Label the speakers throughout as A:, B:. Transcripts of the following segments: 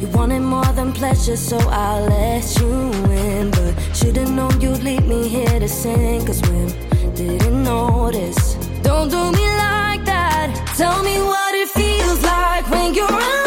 A: You wanted more than pleasure, so I let you in. But should've known you'd leave me here to sink or swim. Didn't notice. Don't do me like that. Tell me what it feels like when you're alone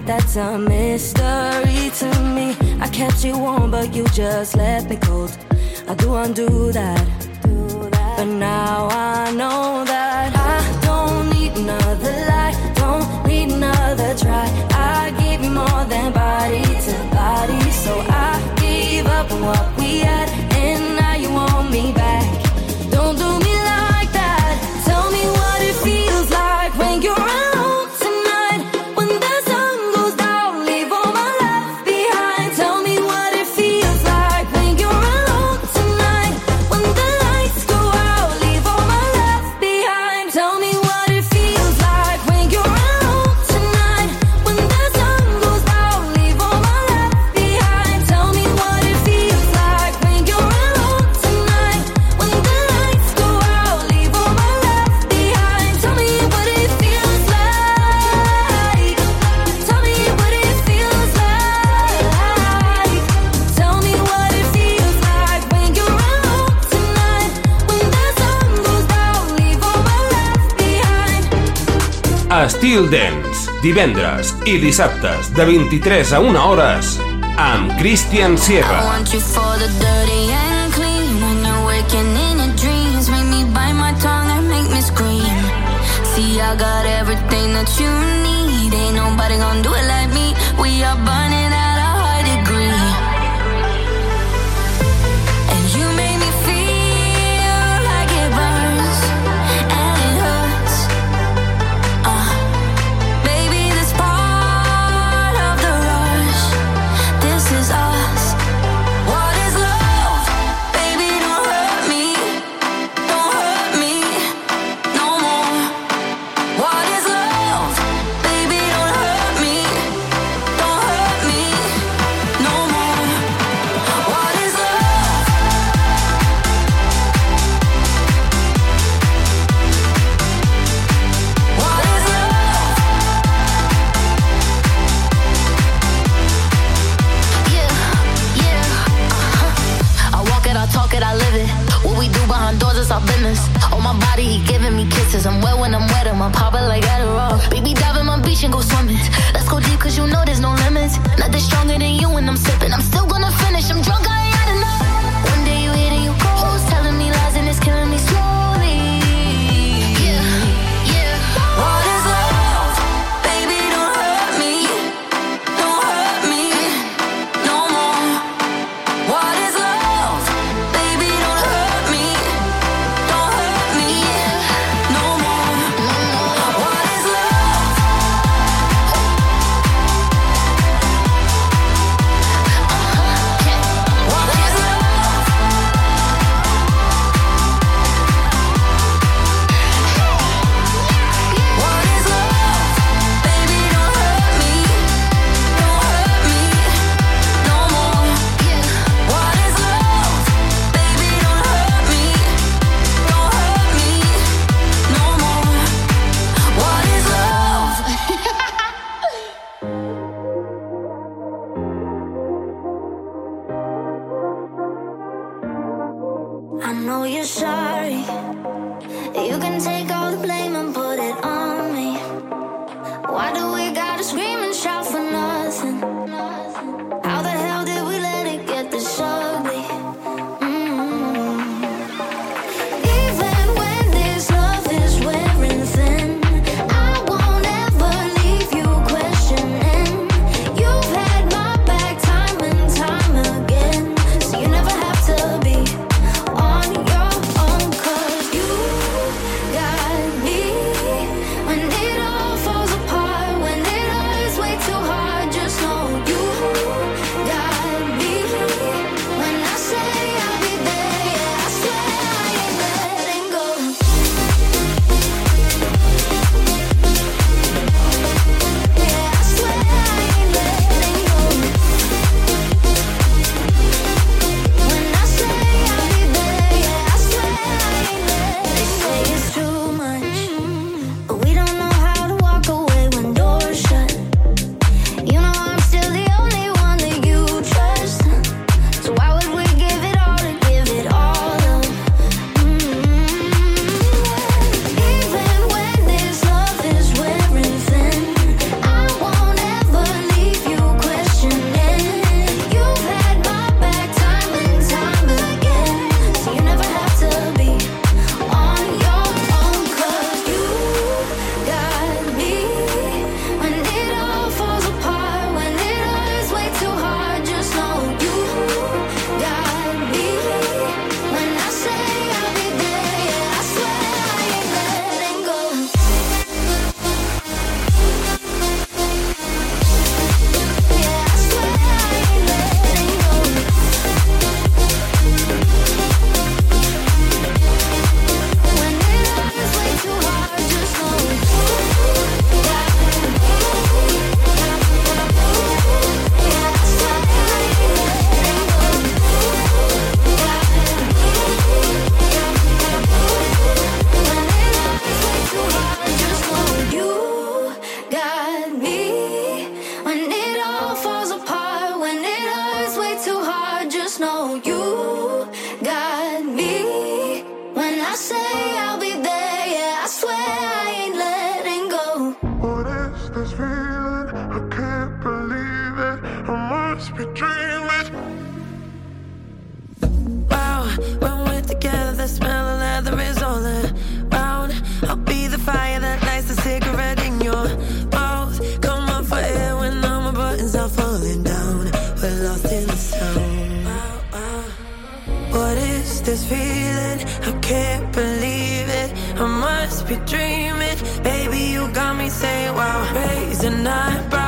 A: but that's a mystery to me. I kept you warm, but you just left me cold. I do undo that. But now I know that I don't need another lie, don't need another try. I gave you more than body to body, so I gave up on what we had,
B: Estil Dance, divendres i dissabtes de 23 a 1 hores amb Christian
C: I
B: Sierra.
C: want you for the dirty and clean. When you're waking in your dreams, make me bite my tongue and make me scream. See, I got everything that you need. Ain't nobody gonna do it like me. We are burning Adderall. Baby, dive in my beach and go swimming. Let's go deep, cause you know there's
D: be dreaming.
E: Baby, you got me saying, wow, raising eyebrows.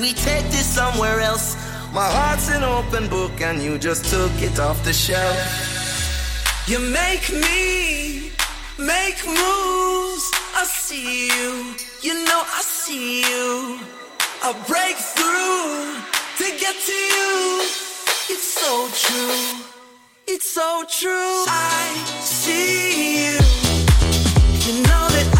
E: We take this
F: somewhere else? My heart's an open book and you just took it off the shelf.
E: You make me make moves. I see you. You know I see you. I break through to get to you. It's so true. It's so true. I see you. You know that I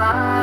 C: life.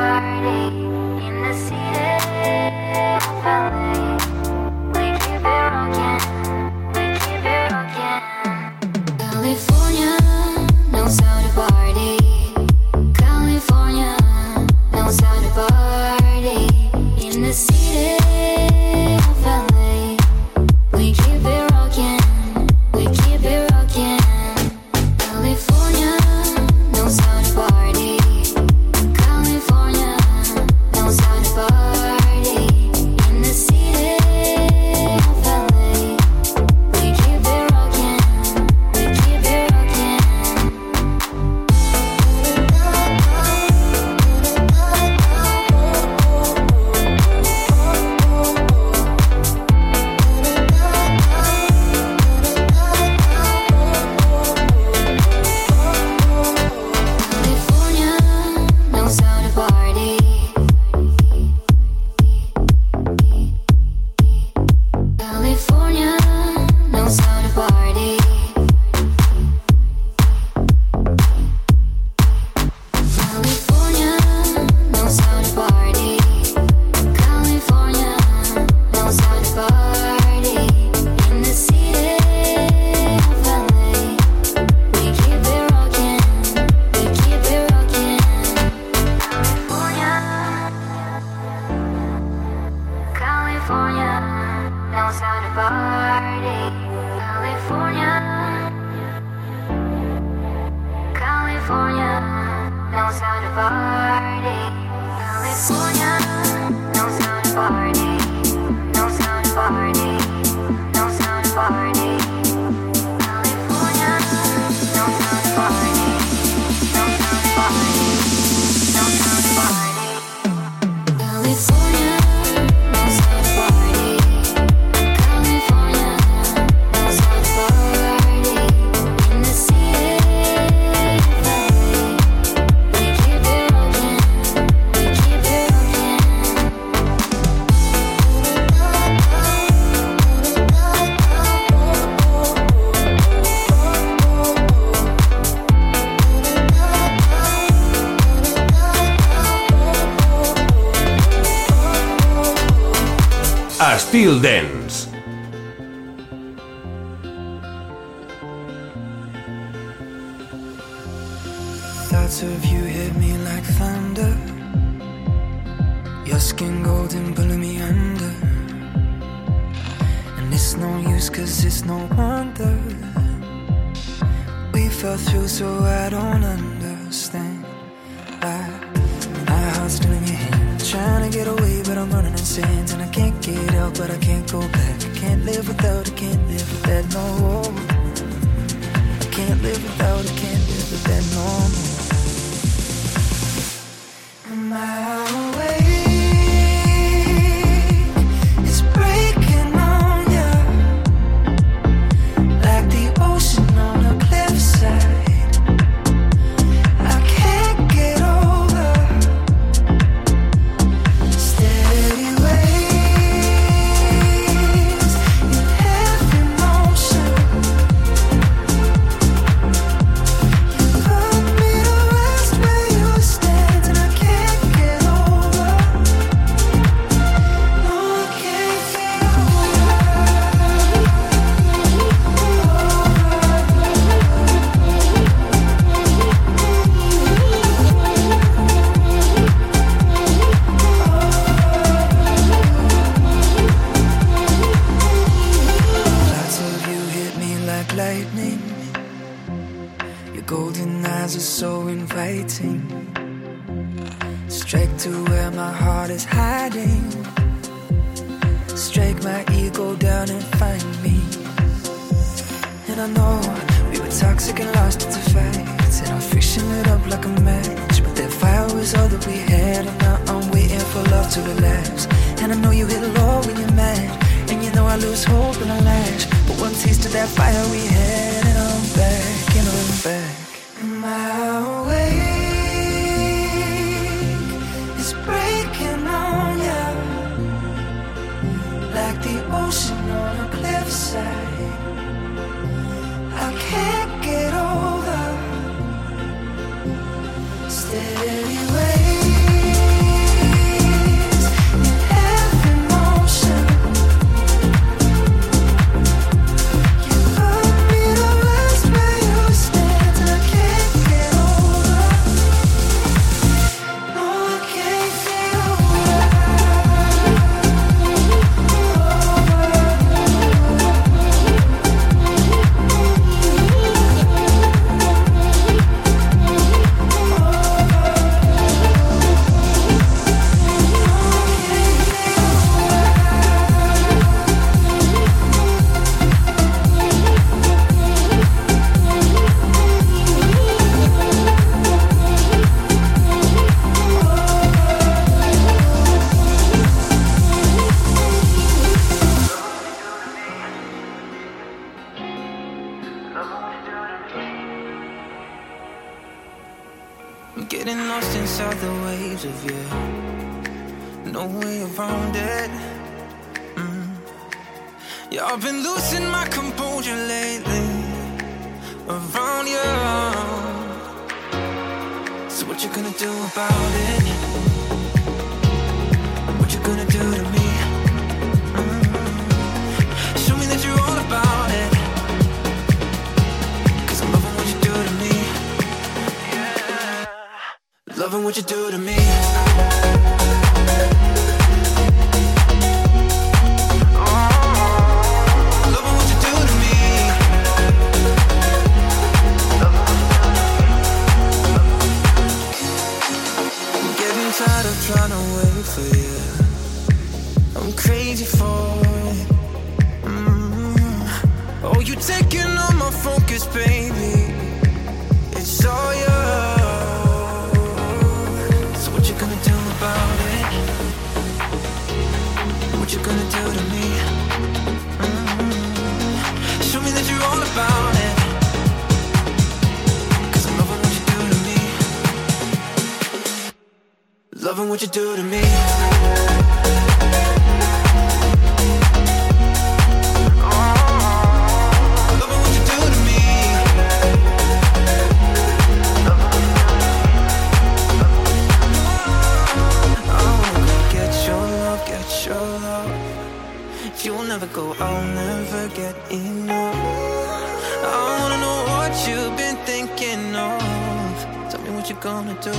C: gonna do?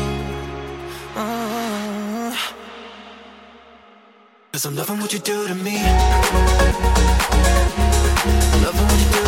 G: Uh, Cause
H: I'm loving what you do to me.
C: I'm loving what you do.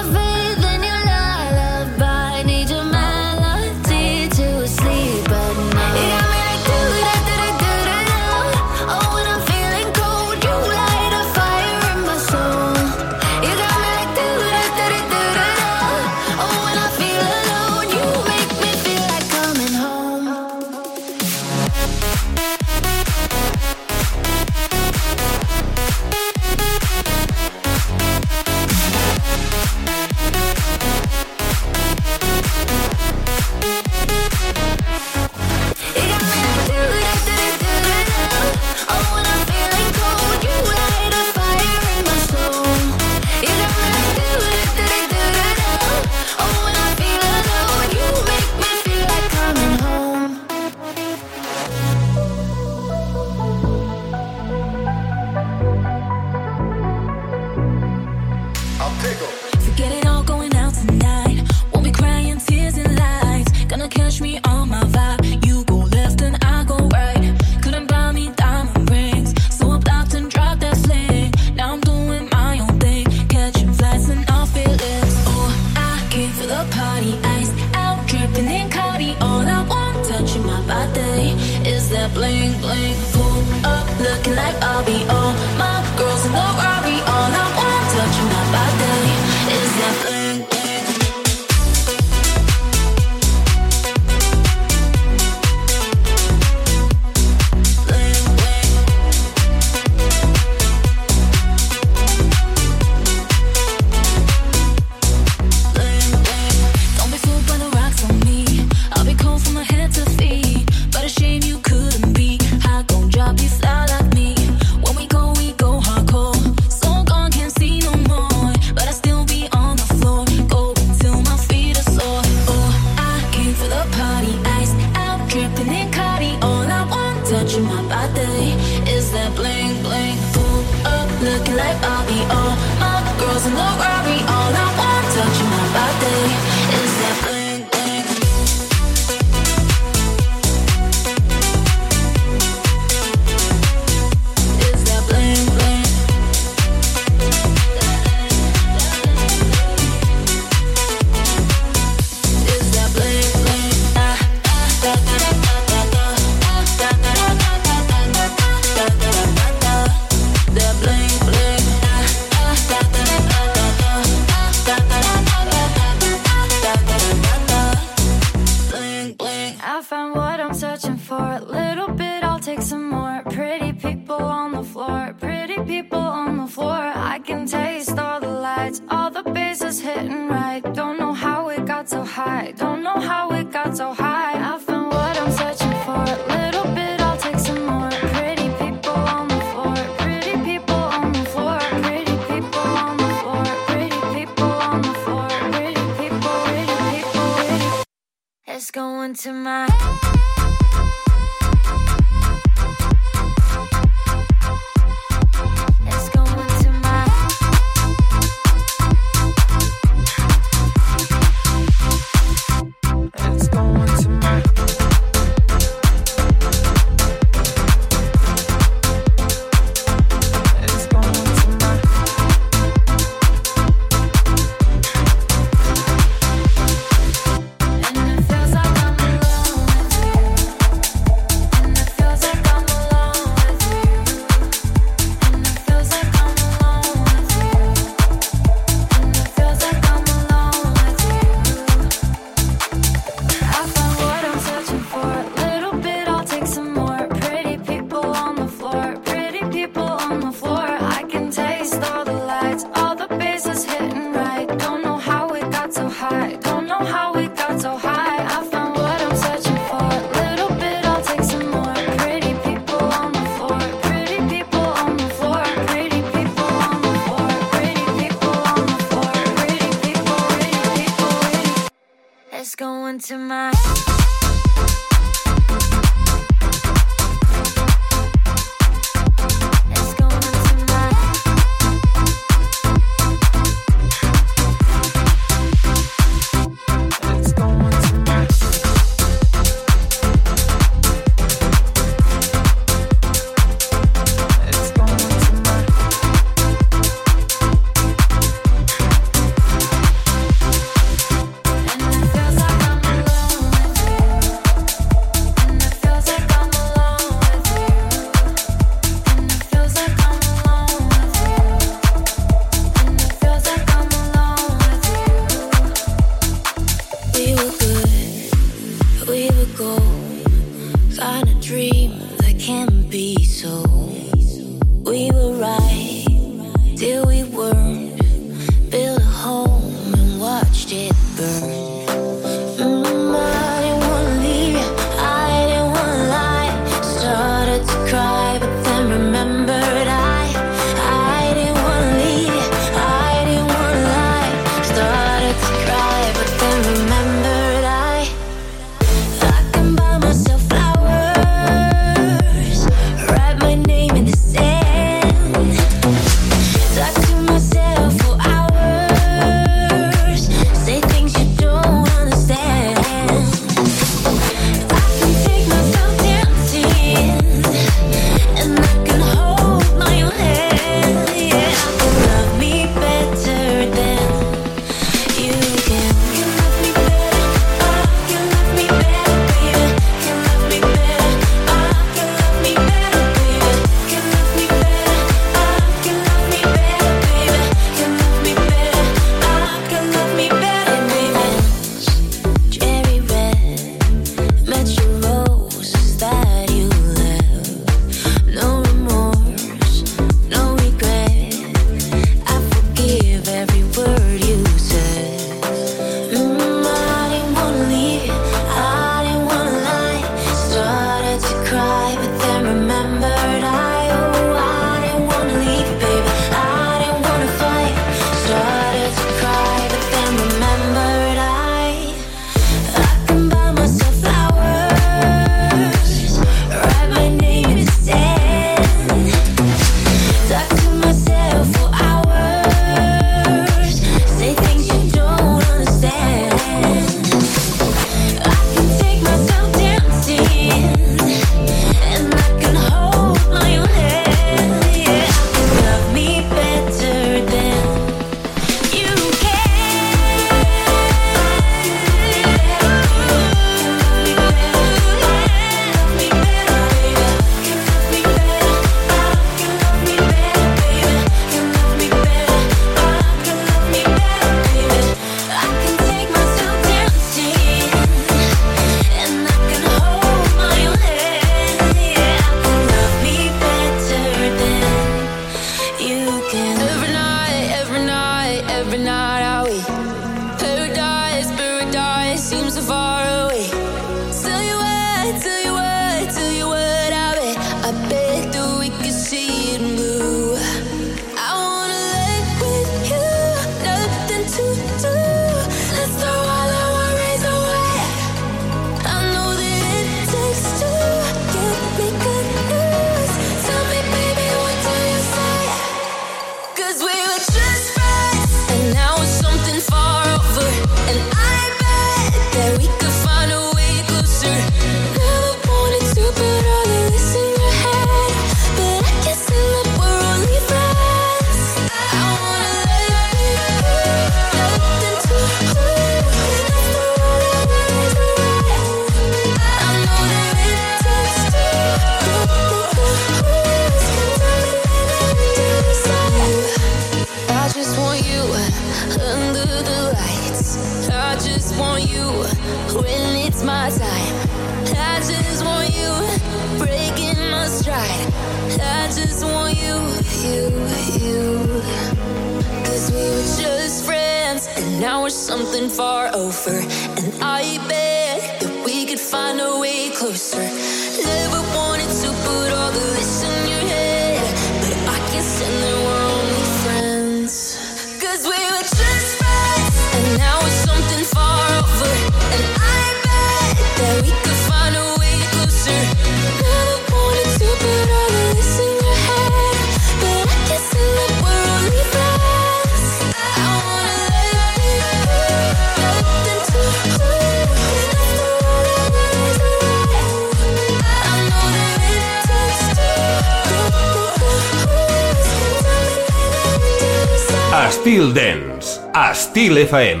B: FM.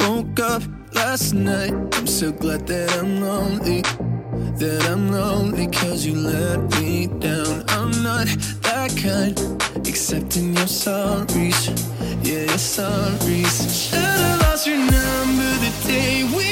I: Woke up last night, I'm so glad that I'm lonely. That I'm lonely cause you let me down. I'm not that kind, accepting your sorries. Yeah, your sorries. And I lost your number the day we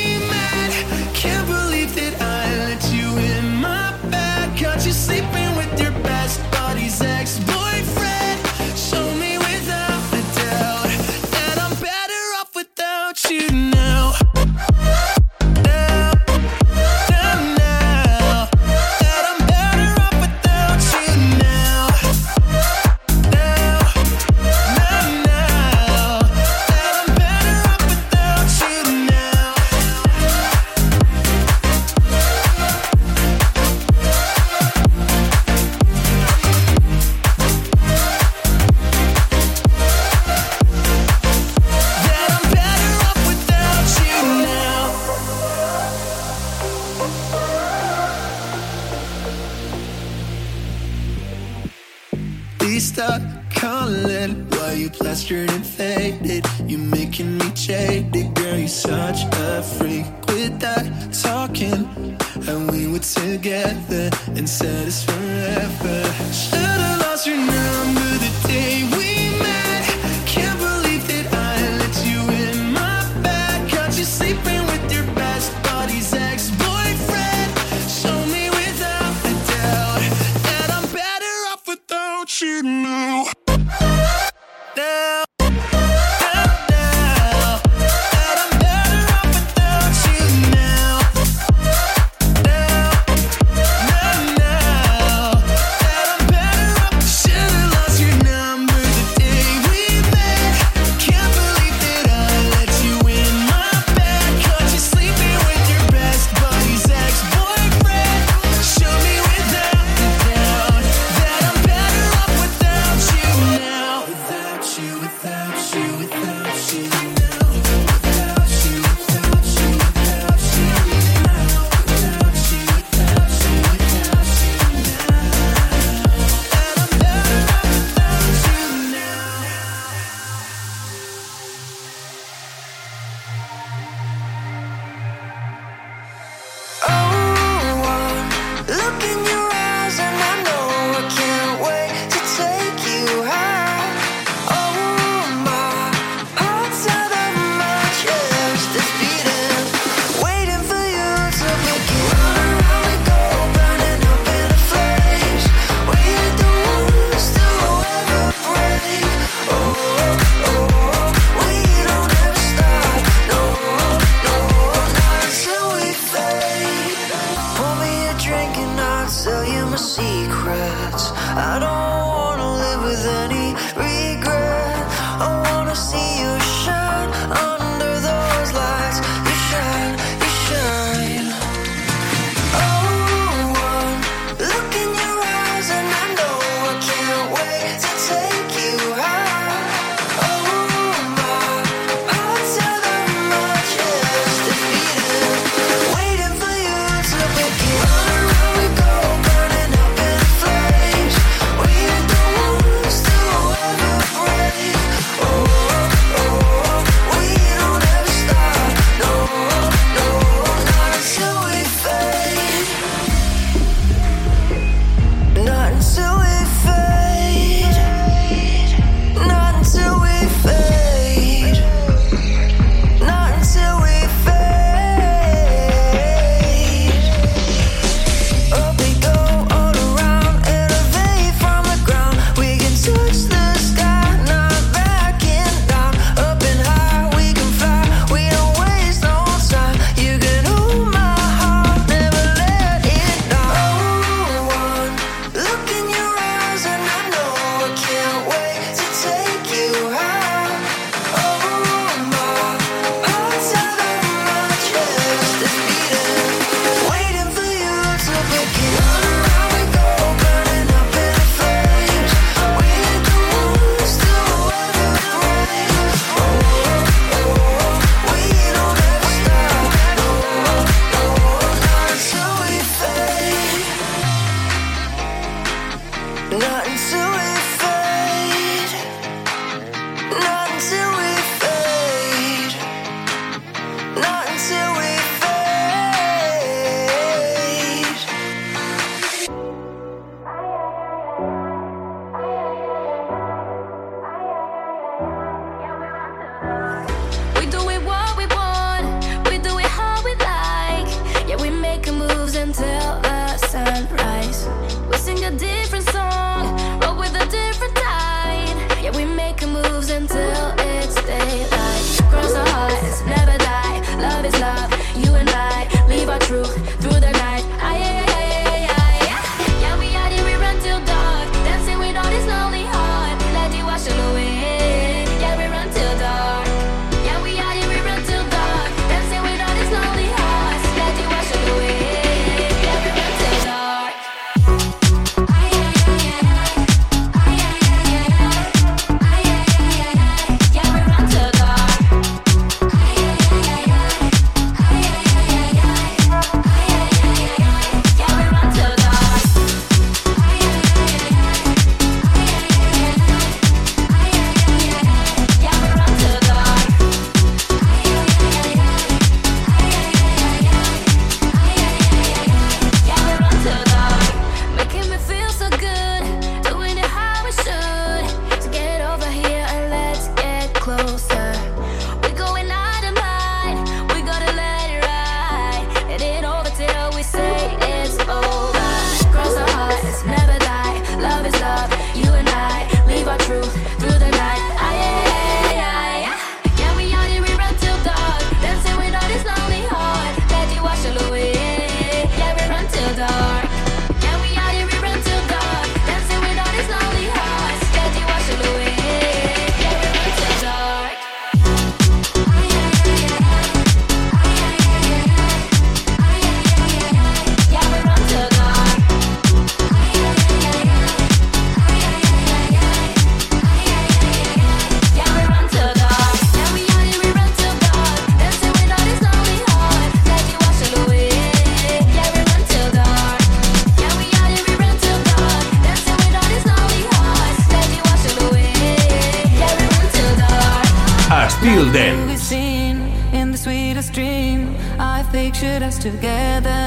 J: Feel
B: Dance.
J: In the sweetest dream, I pictured us together.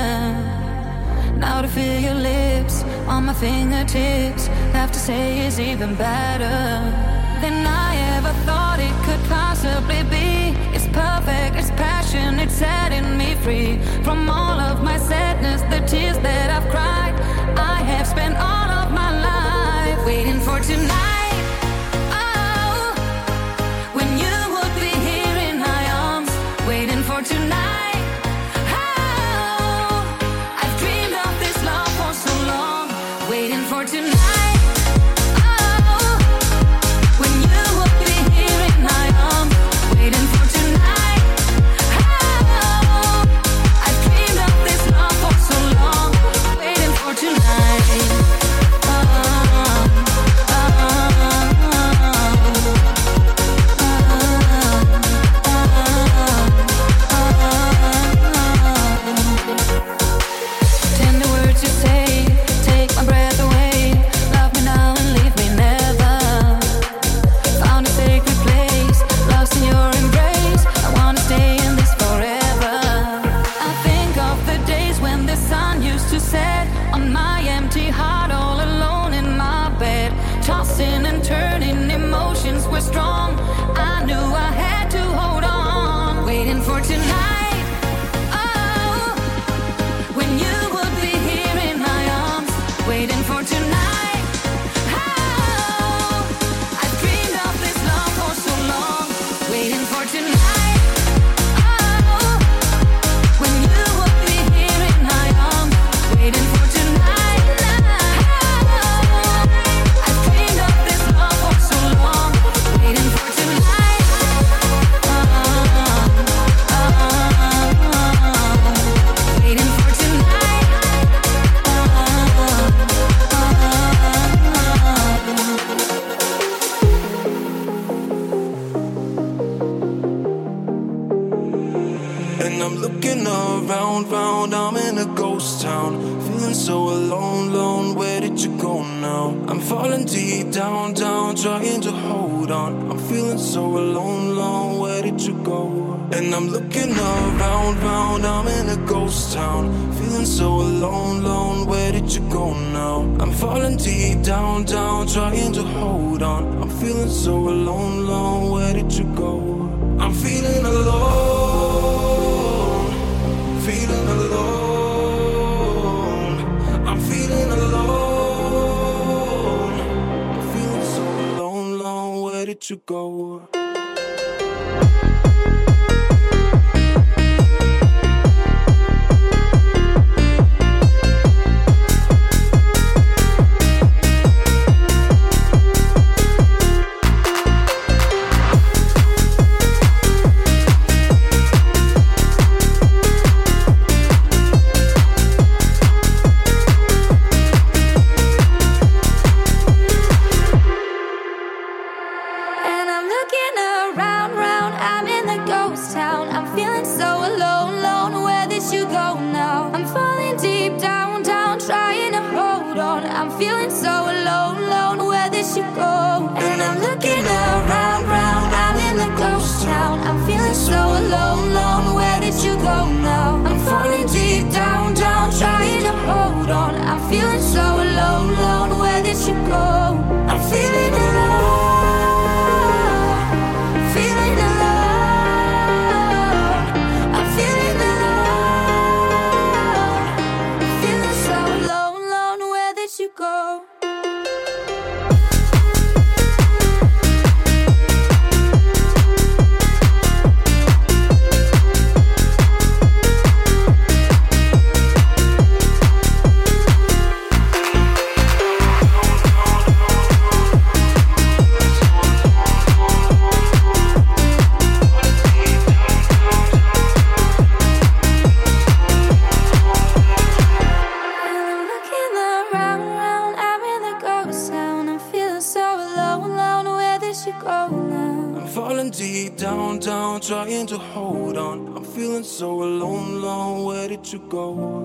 J: Now to feel your lips on my fingertips, have to say is even better than I ever thought it could possibly be. It's perfect, it's passion, it's setting me free from all of my sadness, the tears that I've cried. I have spent all of my life waiting for tonight. you
K: go.